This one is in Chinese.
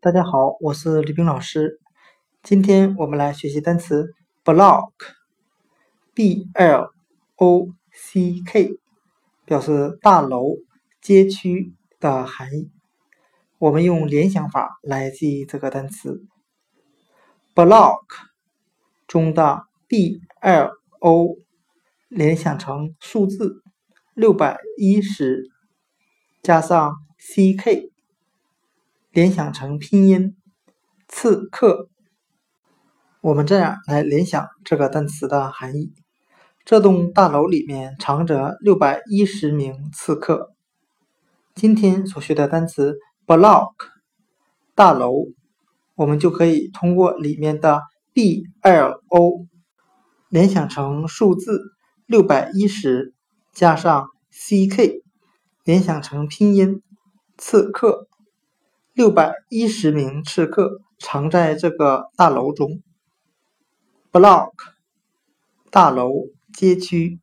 大家好，我是李冰老师。今天我们来学习单词 block，b l o c k，表示大楼、街区的含义。我们用联想法来记忆这个单词 block 中的 b l o 联想成数字六百一十，加上 c k。联想成拼音“刺客”，我们这样来联想这个单词的含义：这栋大楼里面藏着六百一十名刺客。今天所学的单词 “block” 大楼，我们就可以通过里面的 “b l o” 联想成数字六百一十，加上 “c k” 联想成拼音“刺客”。六百一十名刺客藏在这个大楼中。block 大楼街区。